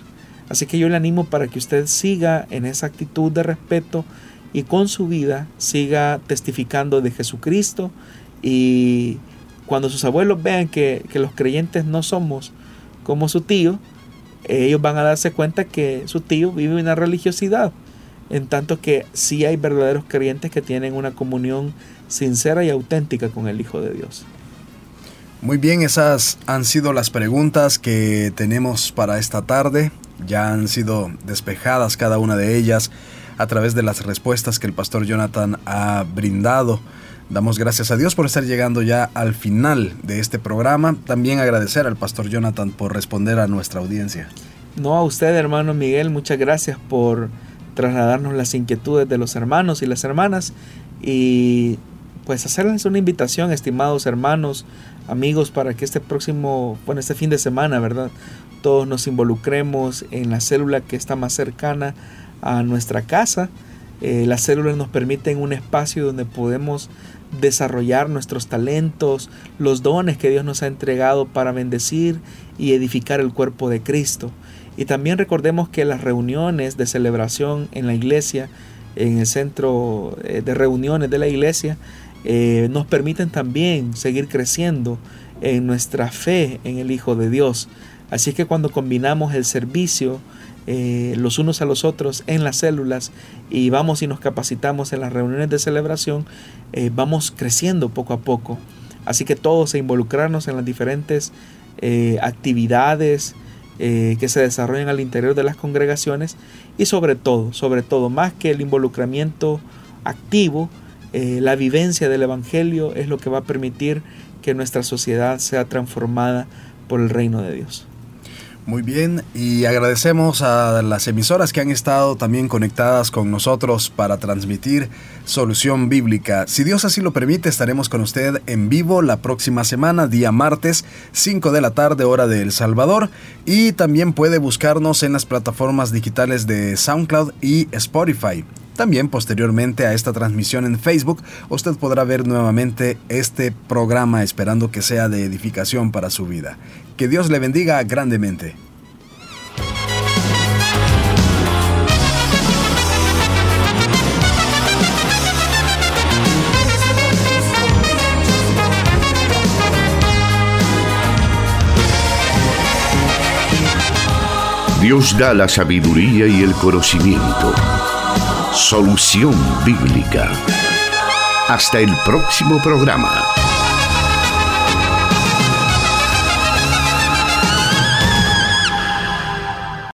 S2: Así que yo le animo para que usted siga en esa actitud de respeto y con su vida siga testificando de Jesucristo y cuando sus abuelos vean que, que los creyentes no somos como su tío, ellos van a darse cuenta que su tío vive una religiosidad, en tanto que sí hay verdaderos creyentes que tienen una comunión sincera y auténtica con el Hijo de Dios.
S1: Muy bien, esas han sido las preguntas que tenemos para esta tarde. Ya han sido despejadas cada una de ellas a través de las respuestas que el pastor Jonathan ha brindado. Damos gracias a Dios por estar llegando ya al final de este programa. También agradecer al pastor Jonathan por responder a nuestra audiencia.
S2: No a usted, hermano Miguel, muchas gracias por trasladarnos las inquietudes de los hermanos y las hermanas y pues hacerles una invitación, estimados hermanos, amigos, para que este próximo, bueno, este fin de semana, ¿verdad? Todos nos involucremos en la célula que está más cercana a nuestra casa. Eh, las células nos permiten un espacio donde podemos desarrollar nuestros talentos, los dones que Dios nos ha entregado para bendecir y edificar el cuerpo de Cristo. Y también recordemos que las reuniones de celebración en la iglesia, en el centro eh, de reuniones de la iglesia, eh, nos permiten también seguir creciendo en nuestra fe en el Hijo de Dios. Así que cuando combinamos el servicio eh, los unos a los otros en las células y vamos y nos capacitamos en las reuniones de celebración, eh, vamos creciendo poco a poco. Así que todos a involucrarnos en las diferentes eh, actividades que se desarrollan al interior de las congregaciones y sobre todo, sobre todo, más que el involucramiento activo, la vivencia del Evangelio es lo que va a permitir que nuestra sociedad sea transformada por el reino de Dios.
S1: Muy bien, y agradecemos a las emisoras que han estado también conectadas con nosotros para transmitir Solución Bíblica. Si Dios así lo permite, estaremos con usted en vivo la próxima semana, día martes, 5 de la tarde, hora de El Salvador, y también puede buscarnos en las plataformas digitales de SoundCloud y Spotify. También posteriormente a esta transmisión en Facebook, usted podrá ver nuevamente este programa esperando que sea de edificación para su vida. Que Dios le bendiga grandemente.
S3: Dios da la sabiduría y el conocimiento Solución Bíblica. Hasta el próximo programa.